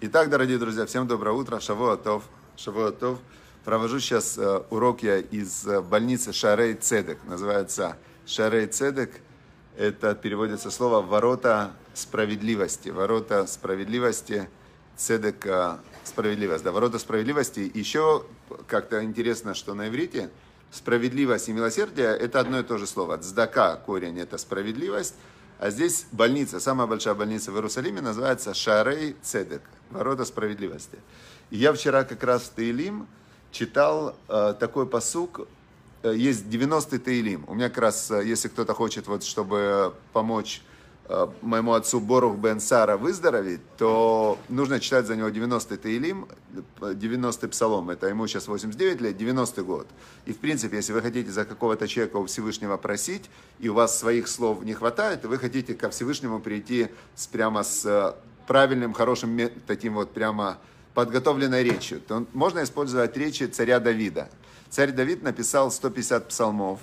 Итак, дорогие друзья, всем доброе утро. Шавуатов. Шавуатов. Провожу сейчас э, урок я из э, больницы Шарей Цедек. Называется Шарей Цедек. Это переводится слово «ворота справедливости». Ворота справедливости. Цедек э, справедливость. Да, ворота справедливости. Еще как-то интересно, что на иврите справедливость и милосердие – это одно и то же слово. Цдака, корень – это справедливость, а здесь больница, самая большая больница в Иерусалиме, называется Шарей Цедек, ворота справедливости. И я вчера как раз в Таилим читал э, такой посук, э, есть 90-й Таилим. У меня как раз, э, если кто-то хочет, вот, чтобы помочь моему отцу Борух Бен Сара выздороветь, то нужно читать за него 90-й Таилим, 90-й Псалом. Это ему сейчас 89 лет, 90-й год. И, в принципе, если вы хотите за какого-то человека у Всевышнего просить, и у вас своих слов не хватает, вы хотите ко Всевышнему прийти с, прямо с э, правильным, хорошим, таким вот прямо подготовленной речью, то можно использовать речи царя Давида. Царь Давид написал 150 псалмов,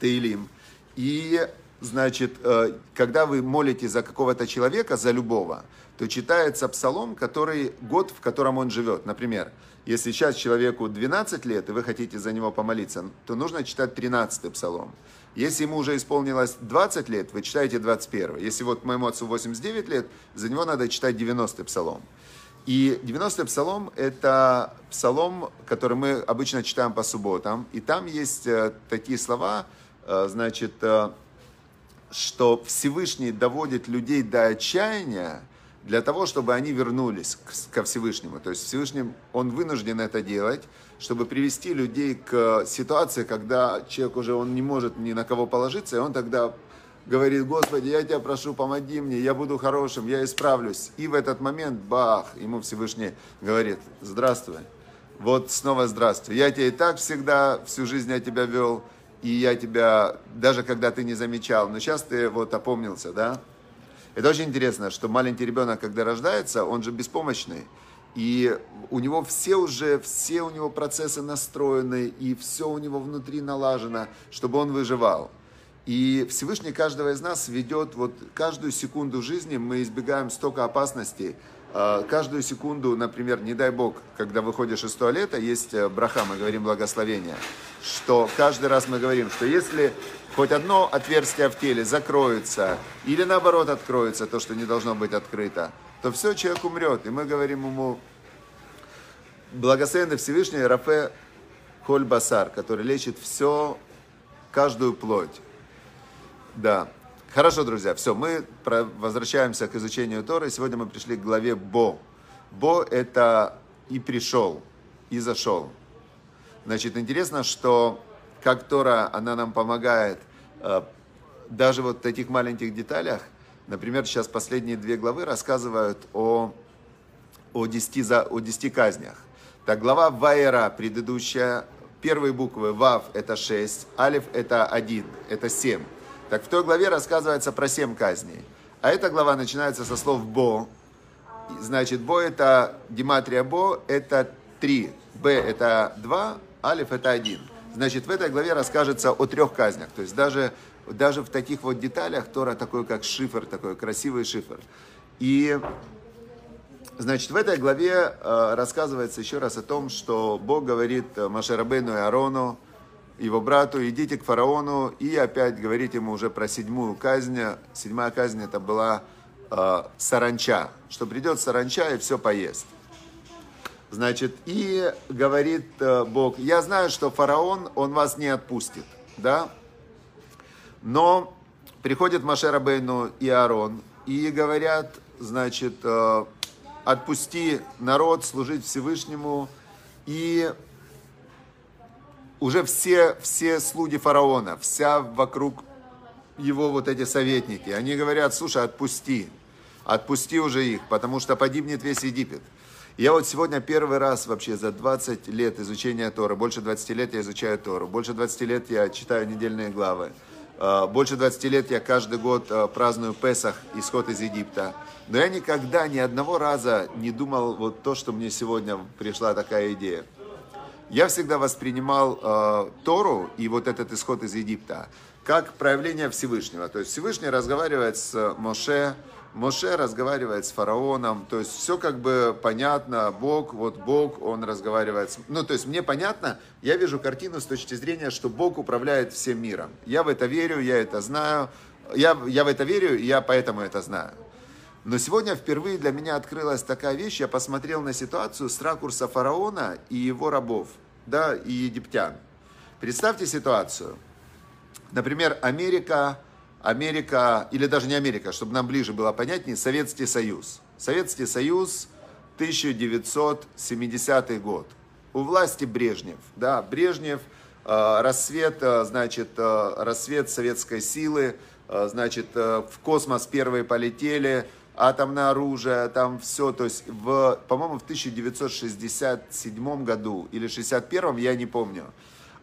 Таилим, и значит, э, когда вы молите за какого-то человека, за любого, то читается псалом, который, год, в котором он живет. Например, если сейчас человеку 12 лет, и вы хотите за него помолиться, то нужно читать 13 псалом. Если ему уже исполнилось 20 лет, вы читаете 21. Если вот моему отцу 89 лет, за него надо читать 90 псалом. И 90-й псалом – это псалом, который мы обычно читаем по субботам. И там есть э, такие слова, э, значит, что Всевышний доводит людей до отчаяния для того, чтобы они вернулись ко Всевышнему. То есть Всевышний, он вынужден это делать, чтобы привести людей к ситуации, когда человек уже он не может ни на кого положиться, и он тогда говорит, Господи, я тебя прошу, помоги мне, я буду хорошим, я исправлюсь. И в этот момент, бах, ему Всевышний говорит, здравствуй. Вот снова здравствуй. Я тебя и так всегда, всю жизнь я тебя вел, и я тебя, даже когда ты не замечал, но сейчас ты вот опомнился, да? Это очень интересно, что маленький ребенок, когда рождается, он же беспомощный. И у него все уже, все у него процессы настроены, и все у него внутри налажено, чтобы он выживал. И Всевышний каждого из нас ведет, вот каждую секунду жизни мы избегаем столько опасностей, каждую секунду, например, не дай бог, когда выходишь из туалета, есть э, браха, мы говорим благословение, что каждый раз мы говорим, что если хоть одно отверстие в теле закроется, или наоборот откроется, то, что не должно быть открыто, то все, человек умрет. И мы говорим ему, благословенный Всевышний Рафе Холь Басар, который лечит все, каждую плоть. Да, Хорошо, друзья, все, мы возвращаемся к изучению Торы. Сегодня мы пришли к главе Бо. Бо – это и пришел, и зашел. Значит, интересно, что как Тора, она нам помогает э, даже вот в таких маленьких деталях. Например, сейчас последние две главы рассказывают о, о, десяти, за, о десяти казнях. Так, глава Вайера, предыдущая, первые буквы Вав – это 6, Алиф – это 1, это 7. Так в той главе рассказывается про семь казней. А эта глава начинается со слов «бо». Значит, «бо» это, гематрия «бо» это три, «б» это два, «алиф» это один. Значит, в этой главе расскажется о трех казнях. То есть даже, даже в таких вот деталях Тора такой, как шифр, такой красивый шифр. И Значит, в этой главе э, рассказывается еще раз о том, что Бог говорит Машерабейну и Арону, его брату, идите к фараону и опять говорить ему уже про седьмую казнь. Седьмая казнь это была э, саранча, что придет саранча и все поест. Значит, и говорит э, Бог, я знаю, что фараон, он вас не отпустит, да? Но приходит Машера Бейну и Аарон и говорят, значит, э, отпусти народ служить Всевышнему и уже все, все слуги фараона, вся вокруг его вот эти советники, они говорят, слушай, отпусти, отпусти уже их, потому что погибнет весь Египет. Я вот сегодня первый раз вообще за 20 лет изучения Тора, больше 20 лет я изучаю Тору, больше 20 лет я читаю недельные главы, а, больше 20 лет я каждый год а, праздную Песах, исход из Египта. Но я никогда ни одного раза не думал вот то, что мне сегодня пришла такая идея я всегда воспринимал э, Тору и вот этот исход из Египта как проявление Всевышнего. То есть Всевышний разговаривает с Моше, Моше разговаривает с фараоном, то есть все как бы понятно, Бог, вот Бог, он разговаривает с... Ну, то есть мне понятно, я вижу картину с точки зрения, что Бог управляет всем миром. Я в это верю, я это знаю, я, я в это верю, я поэтому это знаю. Но сегодня впервые для меня открылась такая вещь, я посмотрел на ситуацию с ракурса фараона и его рабов, да, и египтян. Представьте ситуацию. Например, Америка Америка, или даже не Америка, чтобы нам ближе было понятнее, Советский Союз. Советский Союз, 1970 год. У власти Брежнев. Да, Брежнев, э, рассвет, э, значит, э, рассвет советской силы, значит, в космос первые полетели, атомное оружие, там все, то есть, в, по-моему, в 1967 году или 61 я не помню,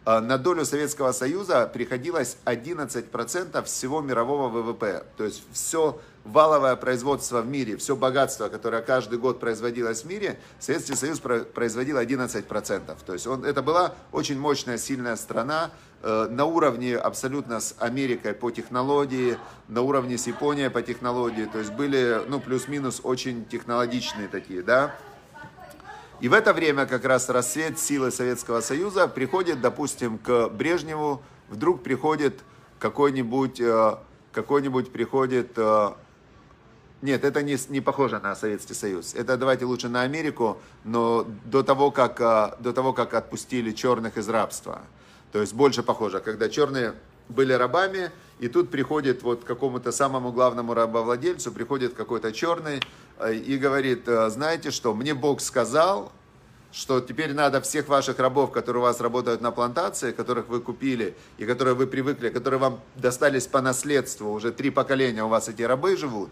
Э, на долю Советского Союза приходилось 11% всего мирового ВВП. То есть все валовое производство в мире, все богатство, которое каждый год производилось в мире, Советский Союз производил 11%. То есть он, это была очень мощная, сильная страна, э, на уровне абсолютно с Америкой по технологии, на уровне с Японией по технологии. То есть были, ну, плюс-минус очень технологичные такие, да. И в это время как раз рассвет силы Советского Союза приходит, допустим, к Брежневу, вдруг приходит какой-нибудь, э, какой-нибудь приходит, э, нет, это не, не похоже на Советский Союз. Это давайте лучше на Америку, но до того, как, э, до того, как отпустили черных из рабства. То есть больше похоже, когда черные были рабами, и тут приходит вот какому-то самому главному рабовладельцу, приходит какой-то черный э, и говорит, «Э, знаете что, мне Бог сказал, что теперь надо всех ваших рабов, которые у вас работают на плантации, которых вы купили и которые вы привыкли, которые вам достались по наследству, уже три поколения у вас эти рабы живут.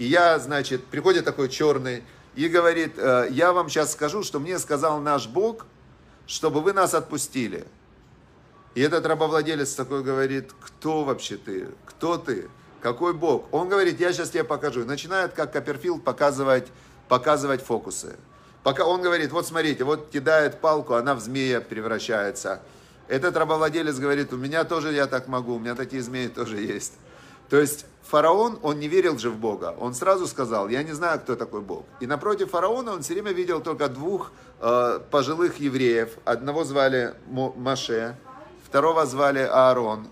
И я, значит, приходит такой черный и говорит, «Э, я вам сейчас скажу, что мне сказал наш Бог, чтобы вы нас отпустили. И этот рабовладелец такой говорит, кто вообще ты? Кто ты? Какой Бог? Он говорит, я сейчас тебе покажу. Начинает, как Копперфилд, показывать, показывать фокусы. Пока он говорит, вот смотрите, вот кидает палку, она в змея превращается. Этот рабовладелец говорит, у меня тоже я так могу, у меня такие змеи тоже есть. То есть фараон, он не верил же в Бога. Он сразу сказал, я не знаю, кто такой Бог. И напротив фараона он все время видел только двух э, пожилых евреев. Одного звали Маше, второго звали Аарон.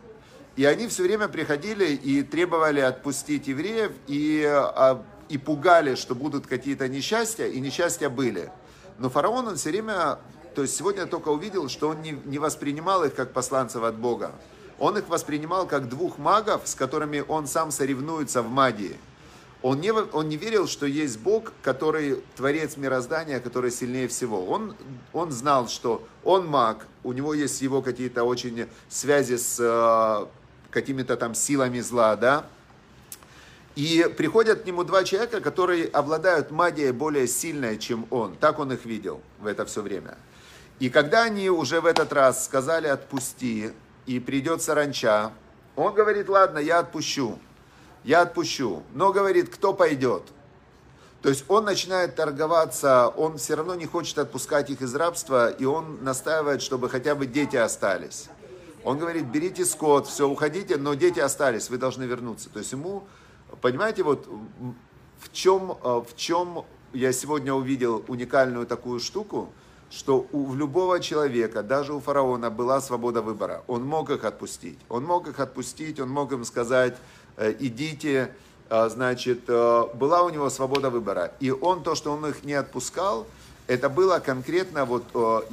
И они все время приходили и требовали отпустить евреев, и, а, и пугали, что будут какие-то несчастья, и несчастья были. Но фараон, он все время, то есть сегодня только увидел, что он не, не воспринимал их как посланцев от Бога. Он их воспринимал как двух магов, с которыми он сам соревнуется в магии. Он не, он не верил, что есть Бог, который творец мироздания, который сильнее всего. Он, он знал, что он маг, у него есть его какие-то очень связи с э, какими-то там силами зла, да. И приходят к нему два человека, которые обладают магией более сильной, чем он. Так он их видел в это все время. И когда они уже в этот раз сказали «отпусти», и придет саранча, он говорит, ладно, я отпущу я отпущу. Но говорит, кто пойдет? То есть он начинает торговаться, он все равно не хочет отпускать их из рабства, и он настаивает, чтобы хотя бы дети остались. Он говорит, берите скот, все, уходите, но дети остались, вы должны вернуться. То есть ему, понимаете, вот в чем, э, в чем я сегодня увидел уникальную такую штуку, что у любого человека, даже у фараона, была свобода выбора. Он мог их отпустить. Он мог их отпустить, он мог им сказать, Э, идите, э, значит, э, была у него свобода выбора. И он, то, что он их не отпускал, это было конкретно вот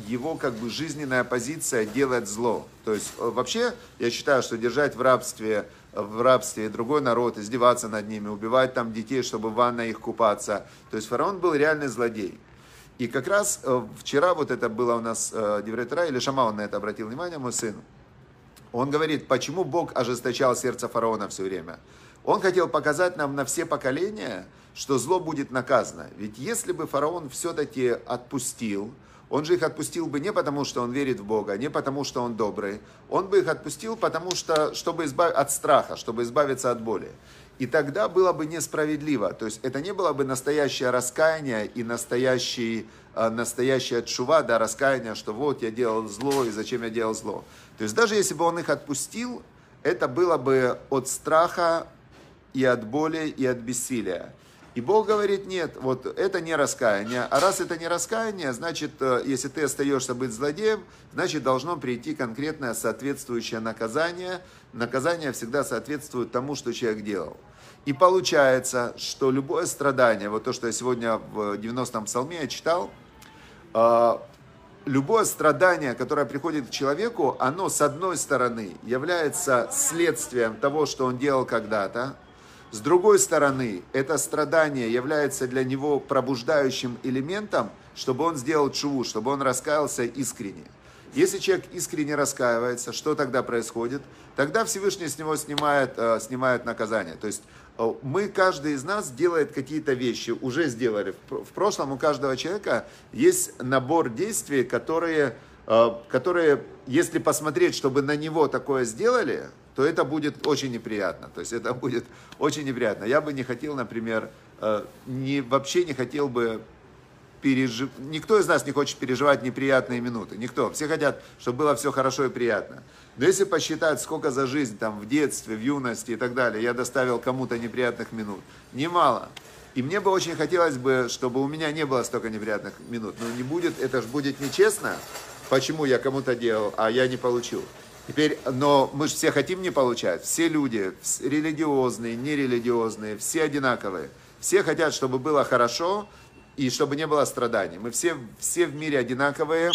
его как бы жизненная позиция делать зло. То есть вообще я считаю, что держать в рабстве, в рабстве другой народ, издеваться над ними, убивать там детей, чтобы в ванной их купаться. То есть фараон был реальный злодей. И как раз вчера вот это было у нас Девретера, или Шама он на это обратил внимание, мой сын, он говорит, почему Бог ожесточал сердце фараона все время. Он хотел показать нам на все поколения, что зло будет наказано. Ведь если бы фараон все-таки отпустил, он же их отпустил бы не потому, что он верит в Бога, не потому, что он добрый. Он бы их отпустил, потому что, чтобы избавиться от страха, чтобы избавиться от боли. И тогда было бы несправедливо. То есть это не было бы настоящее раскаяние и настоящий, э, настоящее чува, да, раскаяние, что вот я делал зло и зачем я делал зло. То есть даже если бы он их отпустил, это было бы от страха и от боли, и от бессилия. И Бог говорит, нет, вот это не раскаяние. А раз это не раскаяние, значит, э, если ты остаешься быть злодеем, значит, должно прийти конкретное соответствующее наказание. Наказание всегда соответствует тому, что человек делал. И получается, что любое страдание, вот то, что я сегодня в 90-м псалме читал, э, любое страдание, которое приходит к человеку, оно с одной стороны является следствием того, что он делал когда-то, с другой стороны, это страдание является для него пробуждающим элементом, чтобы он сделал чуву, чтобы он раскаялся искренне. Если человек искренне раскаивается, что тогда происходит? Тогда Всевышний с него снимает, э, снимает наказание. То есть мы, каждый из нас делает какие-то вещи, уже сделали. В прошлом у каждого человека есть набор действий, которые, э, которые если посмотреть, чтобы на него такое сделали, то это будет очень неприятно. То есть это будет очень неприятно. Я бы не хотел, например, э, не, вообще не хотел бы пережив... Никто из нас не хочет переживать неприятные минуты. Никто. Все хотят, чтобы было все хорошо и приятно. Но если посчитать, сколько за жизнь там в детстве, в юности и так далее я доставил кому-то неприятных минут, немало. И мне бы очень хотелось бы, чтобы у меня не было столько неприятных минут. Но не будет, это же будет нечестно, почему я кому-то делал, а я не получил. Теперь, но мы же все хотим не получать. Все люди, религиозные, нерелигиозные, все одинаковые. Все хотят, чтобы было хорошо и чтобы не было страданий. Мы все, все в мире одинаковые.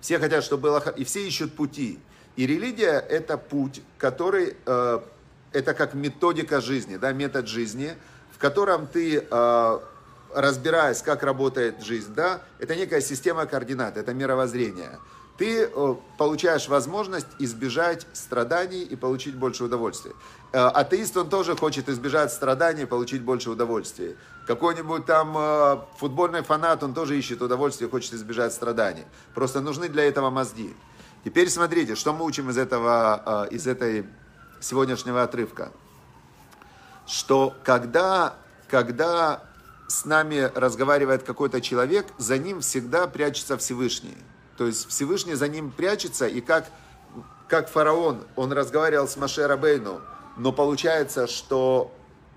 Все хотят, чтобы было... И все ищут пути. И религия – это путь, который... Э, это как методика жизни, да, метод жизни, в котором ты, э, разбираясь, как работает жизнь, да, это некая система координат, это мировоззрение – ты э, получаешь возможность избежать страданий и получить больше удовольствия. Э, атеист, он тоже хочет избежать страданий и получить больше удовольствия. Какой-нибудь там э, футбольный фанат, он тоже ищет удовольствие хочет избежать страданий. Просто нужны для этого мозги. Теперь смотрите, что мы учим из этого, из этой сегодняшнего отрывка. Что когда, когда с нами разговаривает какой-то человек, за ним всегда прячется Всевышний. То есть Всевышний за ним прячется, и как, как фараон, он разговаривал с Маше Рабейну, но получается, что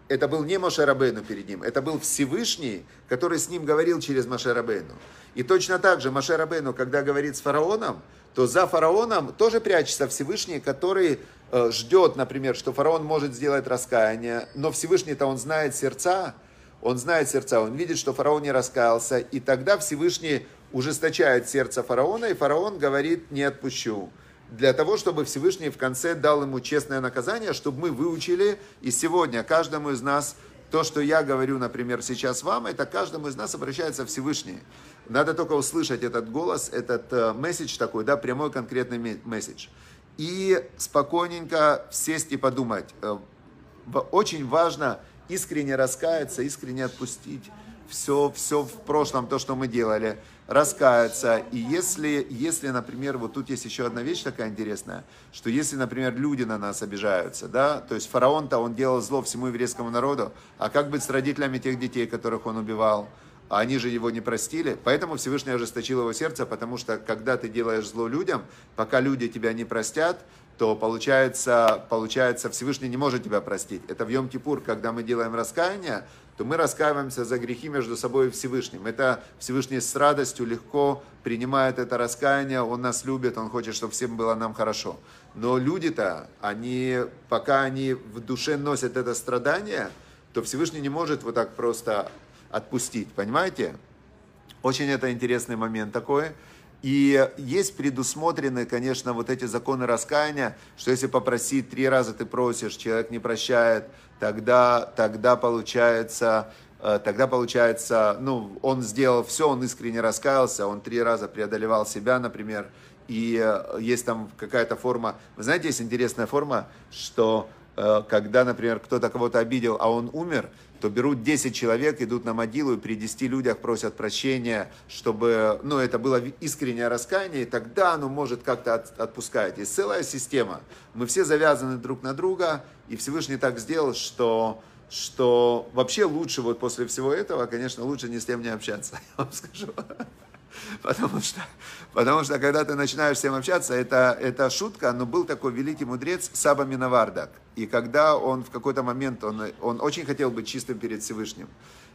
это был не Маше Рабейну перед ним, это был Всевышний, который с ним говорил через Маше Рабейну. И точно так же Маше Рабейну, когда говорит с фараоном, то за фараоном тоже прячется Всевышний, который э, ждет, например, что фараон может сделать раскаяние, но Всевышний-то он знает сердца, он знает сердца, он видит, что фараон не раскаялся, и тогда Всевышний ужесточает сердце фараона, и фараон говорит, не отпущу. Для того, чтобы Всевышний в конце дал ему честное наказание, чтобы мы выучили, и сегодня каждому из нас, то, что я говорю, например, сейчас вам, это каждому из нас обращается Всевышний. Надо только услышать этот голос, этот э, месседж такой, да, прямой конкретный месседж. И спокойненько сесть и подумать. Э, очень важно искренне раскаяться, искренне отпустить все, все в прошлом, то, что мы делали, раскаяться. И если, если, например, вот тут есть еще одна вещь такая интересная, что если, например, люди на нас обижаются, да, то есть фараон-то, он делал зло всему еврейскому народу, а как быть с родителями тех детей, которых он убивал? А они же его не простили. Поэтому Всевышний ожесточил его сердце, потому что когда ты делаешь зло людям, пока люди тебя не простят, то получается, получается Всевышний не может тебя простить. Это в Йом-Кипур, когда мы делаем раскаяние, то мы раскаиваемся за грехи между собой и Всевышним. Это Всевышний с радостью легко принимает это раскаяние, Он нас любит, Он хочет, чтобы всем было нам хорошо. Но люди-то, они, пока они в душе носят это страдание, то Всевышний не может вот так просто отпустить, понимаете? Очень это интересный момент такой. И есть предусмотрены, конечно, вот эти законы раскаяния, что если попросить три раза ты просишь, человек не прощает, тогда, тогда получается, э, тогда получается, ну, он сделал все, он искренне раскаялся, он три раза преодолевал себя, например, и э, есть там какая-то форма, вы знаете, есть интересная форма, что э, когда, например, кто-то кого-то обидел, а он умер, то берут 10 человек, идут на могилу и при 10 людях просят прощения, чтобы ну, это было искреннее раскаяние, и тогда оно может как-то от, отпускать. Есть целая система. Мы все завязаны друг на друга, и Всевышний так сделал, что, что вообще лучше вот после всего этого, конечно, лучше ни с кем не общаться, я вам скажу. Потому что, потому что когда ты начинаешь с ним общаться, это, это шутка, но был такой великий мудрец Саба Миновардак. И когда он в какой-то момент, он, он очень хотел быть чистым перед Всевышним.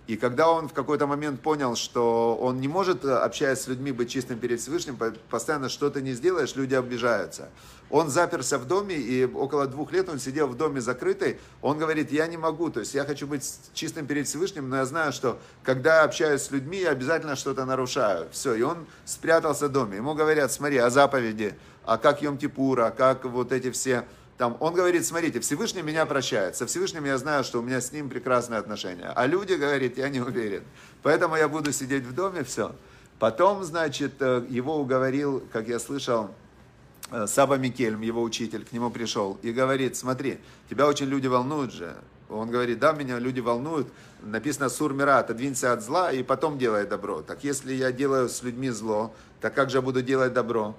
И когда он в какой-то момент понял, что он не может, общаясь с людьми, быть чистым перед Всевышним, постоянно что-то не сделаешь, люди обижаются. Он заперся в доме, и около двух лет он сидел в доме закрытый. Он говорит, я не могу, то есть я хочу быть чистым перед Всевышним, но я знаю, что когда общаюсь с людьми, я обязательно что-то нарушаю. Все, и он спрятался в доме. Ему говорят, смотри, о заповеди, а как Йом-Кипура, как вот эти все там, он говорит, смотрите, Всевышний меня прощает. Со Всевышним я знаю, что у меня с ним прекрасные отношения. А люди, говорит, я не уверен. Поэтому я буду сидеть в доме, все. Потом, значит, э, его уговорил, как я слышал, Саба Микельм, его учитель, к нему пришел и говорит, смотри, тебя очень люди волнуют же. Он говорит, да, меня люди волнуют. Написано Сур Мира, отодвинься от зла и потом делай добро. Так если я делаю с людьми зло, так как же я буду делать добро?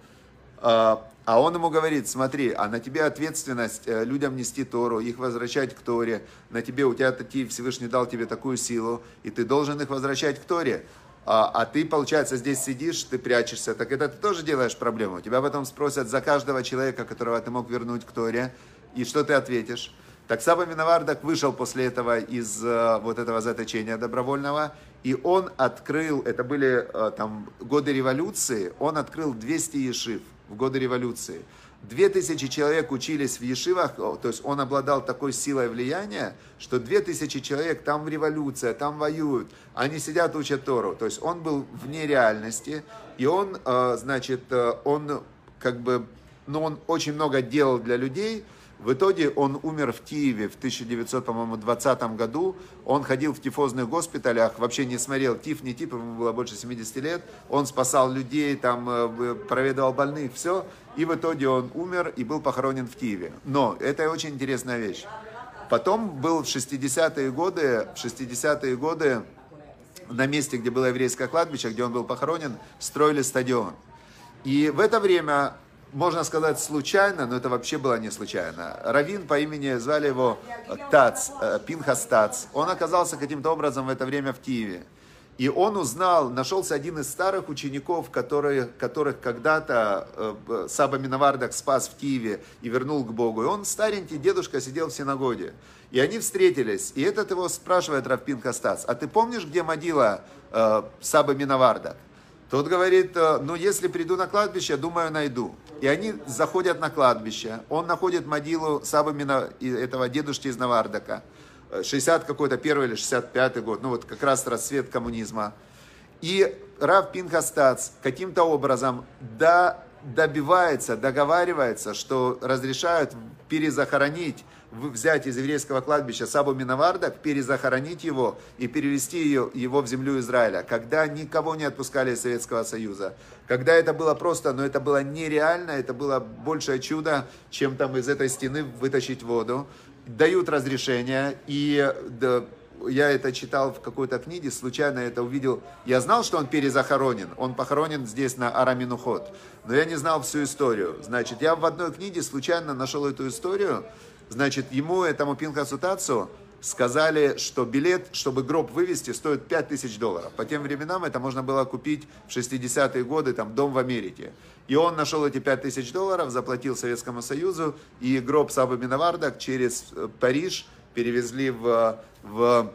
А, а он ему говорит, смотри, а на тебе ответственность э, людям нести Тору, их возвращать к Торе. На тебе, у тебя такие, Всевышний дал тебе такую силу, и ты должен их возвращать к Торе. А, а ты, получается, здесь сидишь, ты прячешься, так это ты тоже делаешь проблему. Тебя потом спросят за каждого человека, которого ты мог вернуть к Торе, и что ты ответишь? Так Саба Миновардак вышел после этого из э, вот этого заточения добровольного, и он открыл, это были э, там годы революции, он открыл 200 ешив в годы революции. Две тысячи человек учились в Ешивах, то есть он обладал такой силой влияния, что две тысячи человек, там революция, там воюют, они сидят, учат Тору. То есть он был вне реальности, и он, э, значит, э, он как бы, ну он очень много делал для людей, в итоге он умер в Киеве в 1920 году. Он ходил в тифозных госпиталях, вообще не смотрел тиф, не тиф, ему было больше 70 лет. Он спасал людей, там э, проведывал больных, все. И в итоге он умер и был похоронен в Киеве. Но это очень интересная вещь. Потом был в 60-е годы, в 60-е годы на месте, где было еврейское кладбище, где он был похоронен, строили стадион. И в это время можно сказать, случайно, но это вообще было не случайно. Равин по имени, звали его Тац, э, Пинхас Тац. Он оказался каким-то образом в это время в Киеве. И он узнал, нашелся один из старых учеников, которые, которых когда-то э, Саба Миновардак спас в Киеве и вернул к Богу. И он, старенький дедушка, сидел в синагоге. И они встретились. И этот его спрашивает Равпин Хастац, а ты помнишь, где могила э, Саба Миновардак? Тот говорит, э, ну если приду на кладбище, думаю, найду. И они заходят на кладбище. Он находит могилу Сабамина, этого дедушки из Навардака. 60 э, какой-то, первый или 65 год. Ну вот как раз расцвет коммунизма. И Рав Пинхастац каким-то образом да, добивается, договаривается, что разрешают перезахоронить взять из еврейского кладбища Сабу Миновардак, перезахоронить его и перевести ее, его в землю Израиля, когда никого не отпускали из Советского Союза, когда это было просто, но это было нереально, это было большее чудо, чем там из этой стены вытащить воду, дают разрешение, и да, я это читал в какой-то книге, случайно это увидел. Я знал, что он перезахоронен. Он похоронен здесь на Араминухот. Но я не знал всю историю. Значит, я в одной книге случайно нашел эту историю. Значит, ему, этому Пинхасу Тацу, сказали, что билет, чтобы гроб вывести, стоит 5000 долларов. По тем временам это можно было купить в 60-е годы, там, дом в Америке. И он нашел эти 5000 долларов, заплатил Советскому Союзу, и гроб Сабы Миновардак через э, Париж перевезли в, в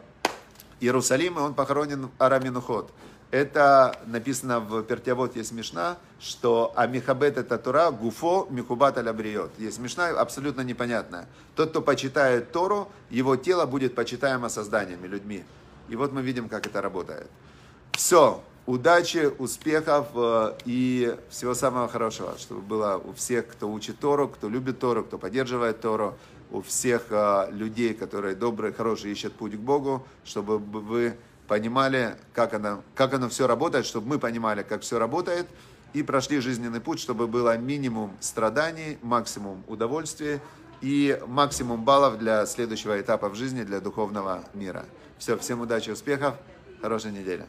Иерусалим, и он похоронен в Араминухот. Это написано в Пертявод, есть смешна, что Амихабет это Тора, Гуфо Михубат аля бриот. Есть смешна, абсолютно непонятная. Тот, кто почитает Тору, его тело будет почитаемо созданиями, людьми. И вот мы видим, как это работает. Все. Удачи, успехов э, и всего самого хорошего, чтобы было у всех, кто учит Тору, кто любит Тору, кто поддерживает Тору, у всех э, людей, которые добрые, хорошие, ищут путь к Богу, чтобы вы понимали, как оно, как оно все работает, чтобы мы понимали, как все работает, и прошли жизненный путь, чтобы было минимум страданий, максимум удовольствия и максимум баллов для следующего этапа в жизни, для духовного мира. Все, всем удачи, успехов, хорошей недели.